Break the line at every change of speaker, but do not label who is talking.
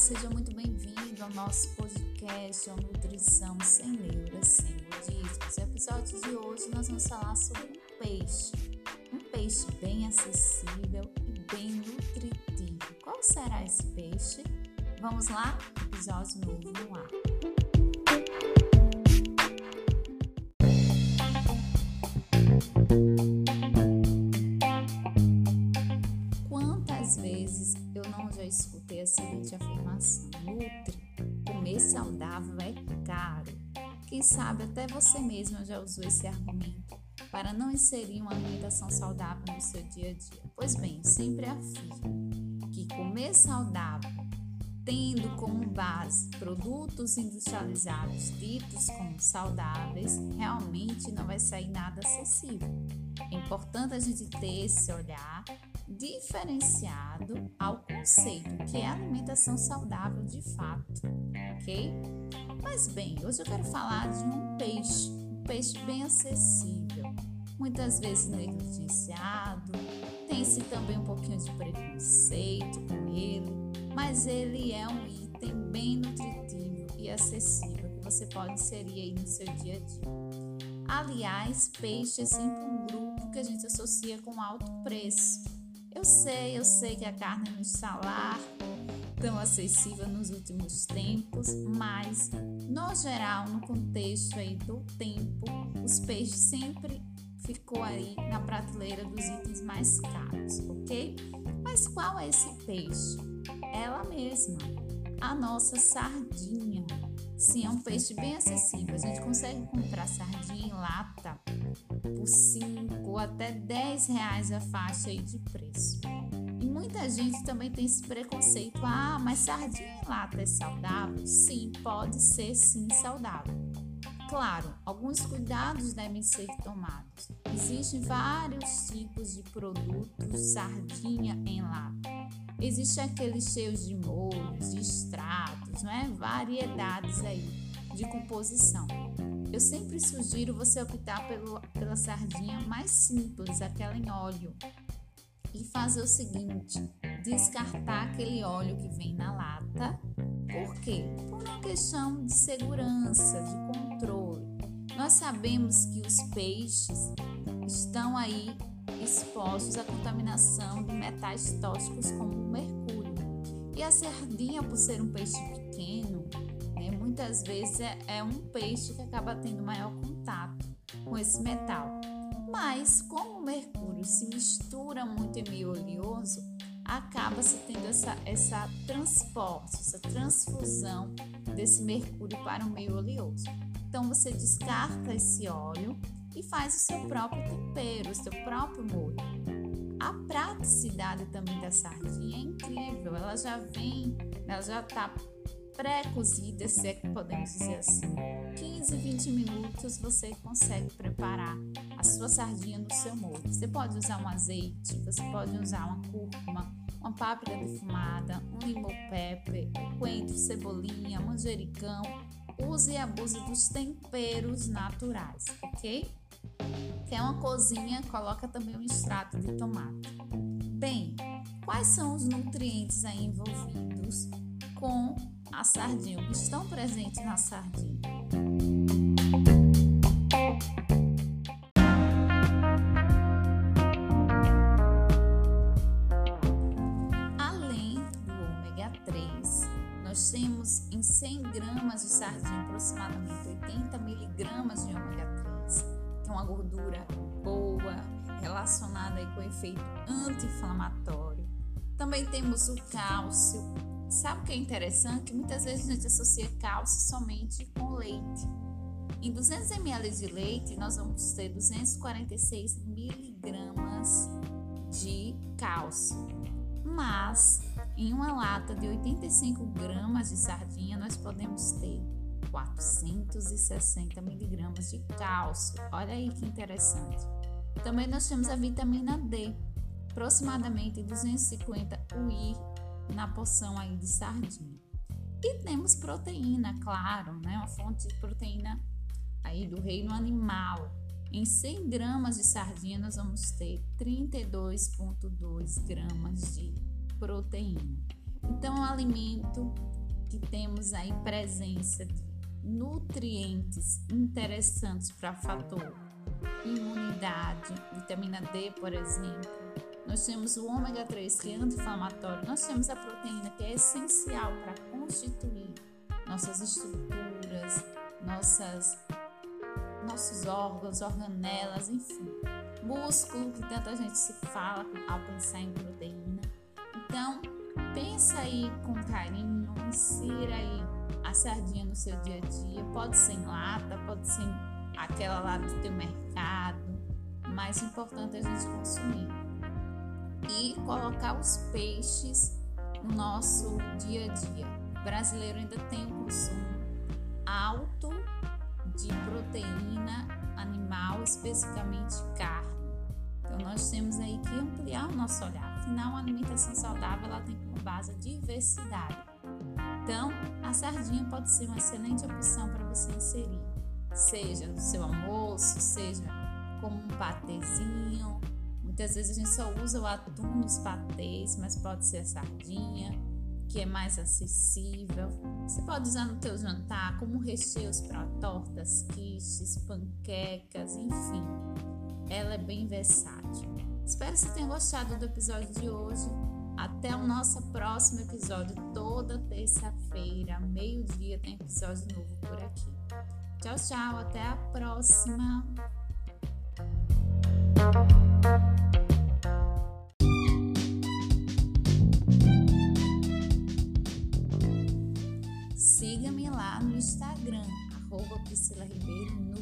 seja muito bem-vindo ao nosso podcast Nutrição Sem Neuras, Sem Modismos. No episódio de hoje nós vamos falar sobre um peixe, um peixe bem acessível e bem nutritivo. Qual será esse peixe? Vamos lá? Episódio novo no ar. Quantas sabe até você mesma já usou esse argumento para não inserir uma alimentação saudável no seu dia a dia. Pois bem, sempre afirmo que comer saudável, tendo como base produtos industrializados ditos como saudáveis, realmente não vai sair nada acessível. É importante a gente ter esse olhar diferenciado ao conceito que é alimentação saudável de fato, ok? Mas bem, hoje eu quero falar de um peixe, um peixe bem acessível, muitas vezes negligenciado, tem-se também um pouquinho de preconceito com ele, mas ele é um item bem nutritivo e acessível que você pode inserir aí no seu dia a dia. Aliás, peixe é sempre um grupo que a gente associa com alto preço eu sei, eu sei que a carne não está lá tão acessível nos últimos tempos, mas no geral, no contexto aí do tempo, os peixes sempre ficou aí na prateleira dos itens mais caros, ok? Mas qual é esse peixe? Ela mesma, a nossa sardinha. Sim, é um peixe bem acessível. A gente consegue comprar sardinha em lata por 5 ou até 10 reais a faixa aí de preço. Muita gente também tem esse preconceito: ah, mas sardinha em lata é saudável? Sim, pode ser sim saudável. Claro, alguns cuidados devem ser tomados. Existem vários tipos de produtos sardinha em lata. Existe aqueles cheios de molhos, de extratos, não é? Variedades aí de composição. Eu sempre sugiro você optar pelo, pela sardinha mais simples, aquela em óleo, e fazer o seguinte: descartar aquele óleo que vem na lata. Por quê? Por uma questão de segurança, de controle. Nós sabemos que os peixes estão aí expostos à contaminação de metais tóxicos como o mercúrio. E a sardinha, por ser um peixe pequeno, né, muitas vezes é, é um peixe que acaba tendo maior contato com esse metal. Mas como o mercúrio se mistura muito em meio oleoso, acaba se tendo essa, essa transporte, essa transfusão desse mercúrio para o meio oleoso. Então você descarta esse óleo e faz o seu próprio tempero, o seu próprio molho. A praticidade também da sardinha é incrível, ela já vem, ela já está pré-cozida, se é que podemos dizer assim. 15, 20 minutos você consegue preparar a sua sardinha no seu molho. Você pode usar um azeite, você pode usar uma cúrcuma, uma páprica defumada, um limão pepper, coentro, cebolinha, manjericão. Use e abuse dos temperos naturais, ok? Quer uma cozinha, coloca também um extrato de tomate. Bem, quais são os nutrientes aí envolvidos com a sardinha, que estão presentes na sardinha? Além do ômega 3, nós temos em 100 gramas de sardinha aproximadamente 80 miligramas de ômega 3 é uma gordura boa, relacionada com efeito anti-inflamatório. Também temos o cálcio. Sabe o que é interessante? Muitas vezes a gente associa cálcio somente com leite. Em 200 ml de leite, nós vamos ter 246 miligramas de cálcio. Mas em uma lata de 85 gramas de sardinha, nós podemos ter 460 miligramas de cálcio. Olha aí que interessante. Também nós temos a vitamina D, aproximadamente 250 UI na porção aí de sardinha. E temos proteína, claro, né? Uma fonte de proteína aí do reino animal. Em 100 gramas de sardinha nós vamos ter 32,2 gramas de proteína. Então, é um alimento que temos aí presença de nutrientes interessantes para fator imunidade, vitamina D, por exemplo. Nós temos o ômega 3 que é anti-inflamatório. Nós temos a proteína que é essencial para constituir nossas estruturas, nossas nossos órgãos, organelas, enfim. Músculo, que tanta gente se fala ao pensar em proteína. Então, pensa aí com carinho, insira aí a sardinha no seu dia a dia. Pode ser em lata, pode ser aquela lá do teu mercado. Mais importante é a gente consumir. E colocar os peixes no nosso dia a dia. O brasileiro ainda tem um consumo alto de proteína animal, especificamente carne. Então nós temos aí que ampliar o nosso olhar. Afinal, a alimentação saudável ela tem como base a diversidade. Então, a sardinha pode ser uma excelente opção para você inserir, seja no seu almoço, seja como um patezinho. Muitas vezes a gente só usa o atum nos patês, mas pode ser a sardinha que é mais acessível. Você pode usar no teu jantar como recheios para tortas, quiches, panquecas, enfim. Ela é bem versátil. Espero que você tenha gostado do episódio de hoje. Até o nosso próximo episódio, toda terça-feira, meio-dia, tem episódio novo por aqui. Tchau, tchau, até a próxima! Instagram, arroba Priscila Ribeiro, no